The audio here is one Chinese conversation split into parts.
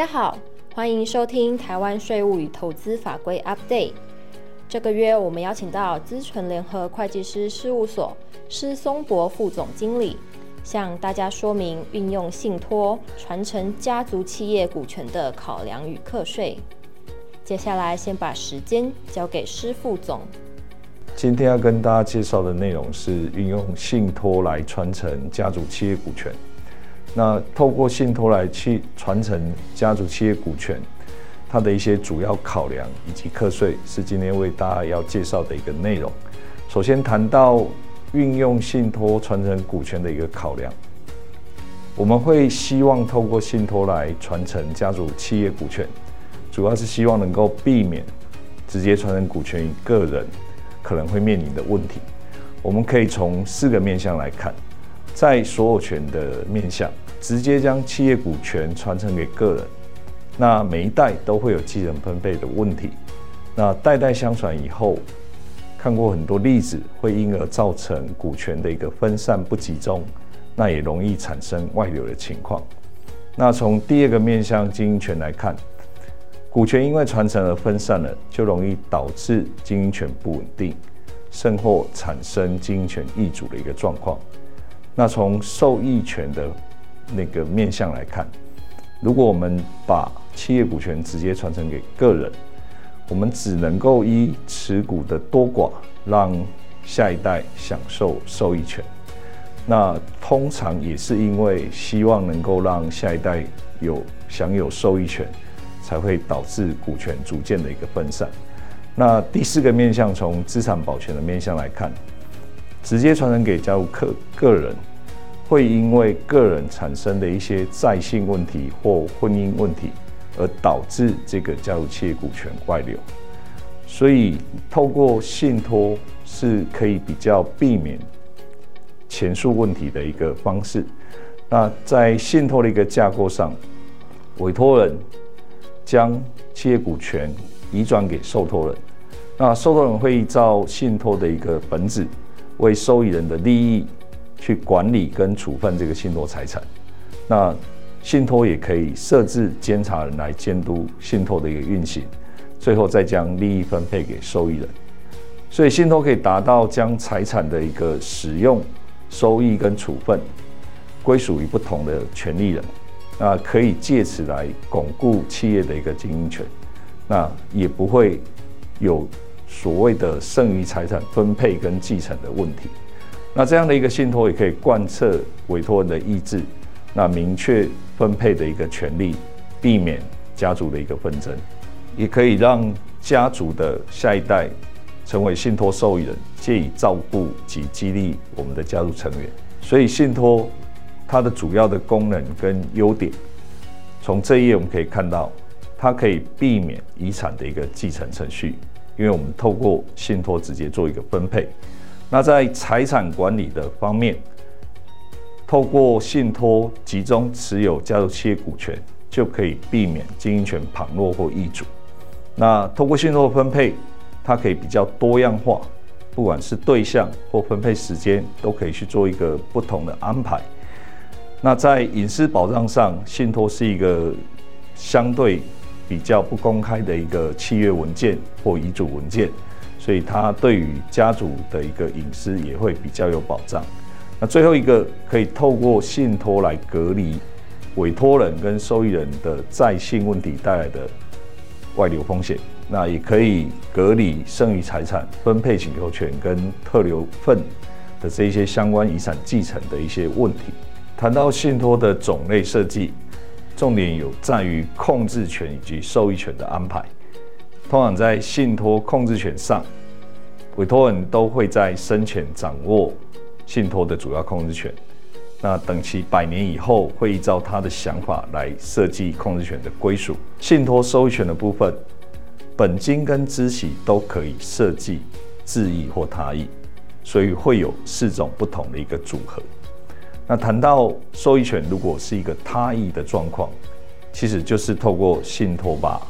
大家好，欢迎收听台湾税务与投资法规 Update。这个月我们邀请到资纯联合会计师事务所施松博副总经理，向大家说明运用信托传承家族企业股权的考量与课税。接下来先把时间交给施副总。今天要跟大家介绍的内容是运用信托来传承家族企业股权。那透过信托来去传承家族企业股权，它的一些主要考量以及课税，是今天为大家要介绍的一个内容。首先谈到运用信托传承股权的一个考量，我们会希望透过信托来传承家族企业股权，主要是希望能够避免直接传承股权于个人可能会面临的问题。我们可以从四个面向来看。在所有权的面向，直接将企业股权传承给个人，那每一代都会有继承分配的问题，那代代相传以后，看过很多例子，会因而造成股权的一个分散不集中，那也容易产生外流的情况。那从第二个面向经营权来看，股权因为传承而分散了，就容易导致经营权不稳定，甚或产生经营权易主的一个状况。那从受益权的那个面向来看，如果我们把企业股权直接传承给个人，我们只能够依持股的多寡，让下一代享受受益权。那通常也是因为希望能够让下一代有享有受益权，才会导致股权逐渐的一个分散。那第四个面向，从资产保全的面向来看，直接传承给加入个个人。会因为个人产生的一些债信问题或婚姻问题，而导致这个家族企业股权外流，所以透过信托是可以比较避免前述问题的一个方式。那在信托的一个架构上，委托人将企业股权移转给受托人，那受托人会依照信托的一个本质，为受益人的利益。去管理跟处分这个信托财产，那信托也可以设置监察人来监督信托的一个运行，最后再将利益分配给受益人。所以信托可以达到将财产的一个使用、收益跟处分归属于不同的权利人，那可以借此来巩固企业的一个经营权，那也不会有所谓的剩余财产分配跟继承的问题。那这样的一个信托也可以贯彻委托人的意志，那明确分配的一个权利，避免家族的一个纷争，也可以让家族的下一代成为信托受益人，借以照顾及激励我们的家族成员。所以信托它的主要的功能跟优点，从这一页我们可以看到，它可以避免遗产的一个继承程序，因为我们透过信托直接做一个分配。那在财产管理的方面，透过信托集中持有家族企业股权，就可以避免经营权旁落或易主。那透过信托分配，它可以比较多样化，不管是对象或分配时间，都可以去做一个不同的安排。那在隐私保障上，信托是一个相对比较不公开的一个契约文件或遗嘱文件。所以它对于家族的一个隐私也会比较有保障。那最后一个可以透过信托来隔离委托人跟受益人的在信问题带来的外流风险，那也可以隔离剩余财产分配请求权跟特留份的这些相关遗产继承的一些问题。谈到信托的种类设计，重点有在于控制权以及受益权的安排。通常在信托控制权上，委托人都会在生前掌握信托的主要控制权。那等其百年以后，会依照他的想法来设计控制权的归属。信托收益权的部分，本金跟孳息都可以设计自益或他益，所以会有四种不同的一个组合。那谈到受益权，如果是一个他益的状况，其实就是透过信托把。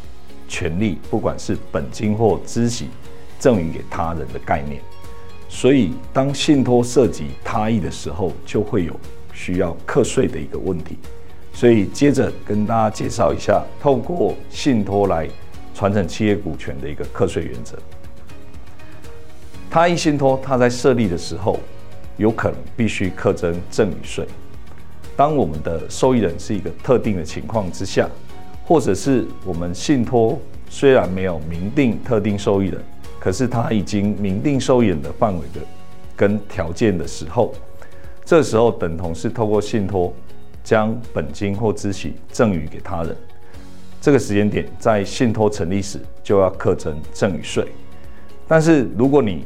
权利不管是本金或孳息，赠与给他人的概念，所以当信托涉及他益的时候，就会有需要课税的一个问题。所以接着跟大家介绍一下，透过信托来传承企业股权的一个课税原则。他益信托，它在设立的时候，有可能必须课征赠与税。当我们的受益人是一个特定的情况之下，或者是我们信托虽然没有明定特定受益人，可是他已经明定受益人的范围的跟条件的时候，这时候等同是透过信托将本金或孳息赠与给他人。这个时间点在信托成立时就要课征赠与税。但是如果你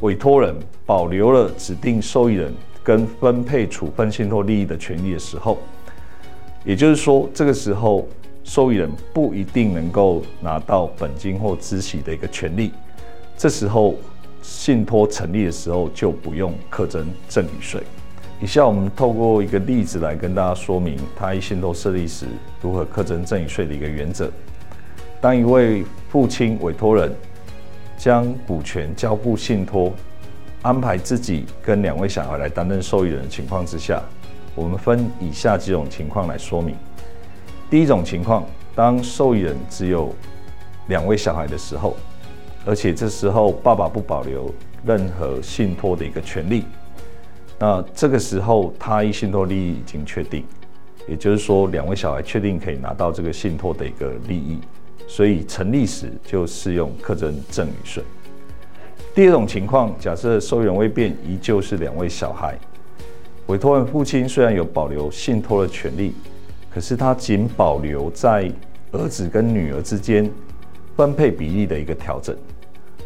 委托人保留了指定受益人。跟分配处分信托利益的权利的时候，也就是说，这个时候受益人不一定能够拿到本金或孳息的一个权利。这时候信托成立的时候就不用课征赠与税。以下我们透过一个例子来跟大家说明他一信托设立时如何课征赠与税的一个原则。当一位父亲委托人将股权交付信托。安排自己跟两位小孩来担任受益人的情况之下，我们分以下几种情况来说明。第一种情况，当受益人只有两位小孩的时候，而且这时候爸爸不保留任何信托的一个权利，那这个时候他一信托利益已经确定，也就是说两位小孩确定可以拿到这个信托的一个利益，所以成立时就适用课征赠与税。第二种情况，假设受益人未变，依旧是两位小孩。委托人父亲虽然有保留信托的权利，可是他仅保留在儿子跟女儿之间分配比例的一个调整。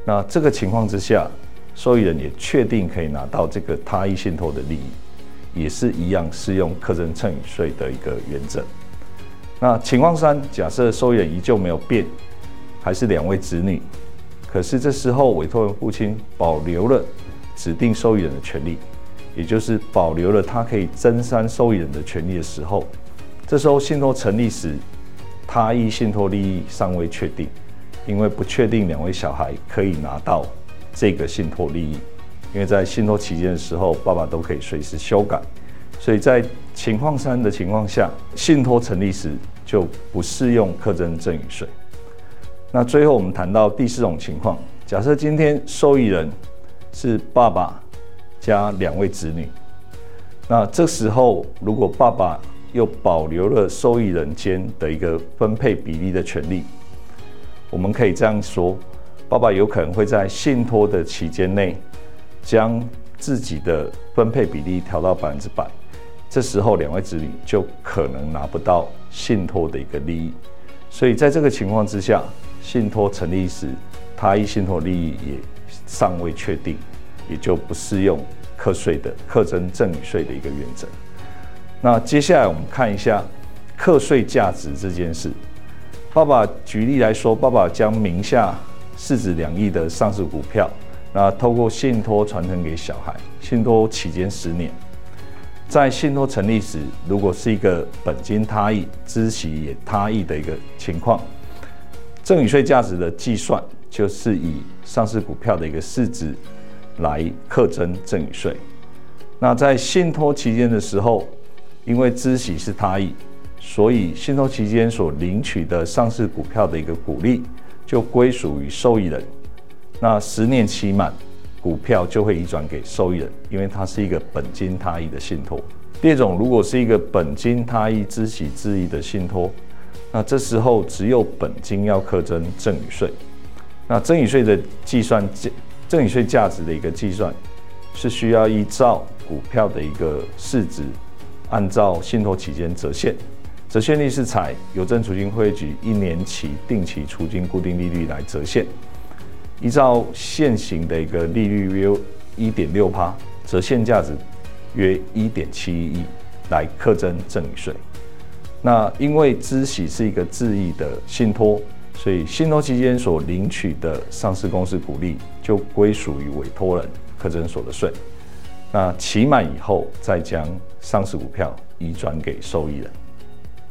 那这个情况之下，受益人也确定可以拿到这个他益信托的利益，也是一样适用课征赠与税的一个原则。那情况三，假设受益人依旧没有变，还是两位子女。可是这时候，委托人父亲保留了指定受益人的权利，也就是保留了他可以增删受益人的权利的时候，这时候信托成立时，他益信托利益尚未确定，因为不确定两位小孩可以拿到这个信托利益，因为在信托期间的时候，爸爸都可以随时修改，所以在情况三的情况下，信托成立时就不适用课征赠与税。那最后我们谈到第四种情况，假设今天受益人是爸爸加两位子女，那这时候如果爸爸又保留了受益人间的一个分配比例的权利，我们可以这样说：爸爸有可能会在信托的期间内将自己的分配比例调到百分之百，这时候两位子女就可能拿不到信托的一个利益，所以在这个情况之下。信托成立时，他一信托利益也尚未确定，也就不适用课税的课征赠与税的一个原则。那接下来我们看一下课税价值这件事。爸爸举例来说，爸爸将名下市值两亿的上市股票，那透过信托传承给小孩，信托期间十年。在信托成立时，如果是一个本金他益、孳息也他益的一个情况。赠与税价值的计算，就是以上市股票的一个市值来课征赠与税。那在信托期间的时候，因为孳息是他益，所以信托期间所领取的上市股票的一个股利就归属于受益人。那十年期满，股票就会移转给受益人，因为它是一个本金他益的信托。第二种，如果是一个本金他益、知己知益的信托。那这时候只有本金要课征赠与税。那赠与税的计算价，赠与税价值的一个计算，是需要依照股票的一个市值，按照信托期间折现。折现率是采邮政储金会局一年期定期储金固定利率来折现，依照现行的一个利率约一点六趴，折现价值约一点七一亿来课征赠与税。那因为孳息是一个自益的信托，所以信托期间所领取的上市公司股利就归属于委托人，课征所得税。那期满以后再将上市股票移转给受益人。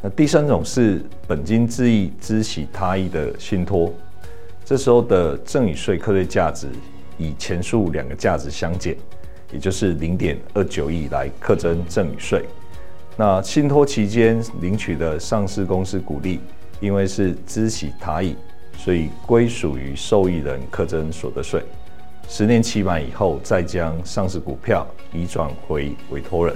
那第三种是本金自益、孳息他益的信托，这时候的赠与税课税价值以前述两个价值相减，也就是零点二九亿来课征赠与税。那信托期间领取的上市公司股利，因为是孳息他益，所以归属于受益人课征所得税。十年期满以后，再将上市股票移转回委托人。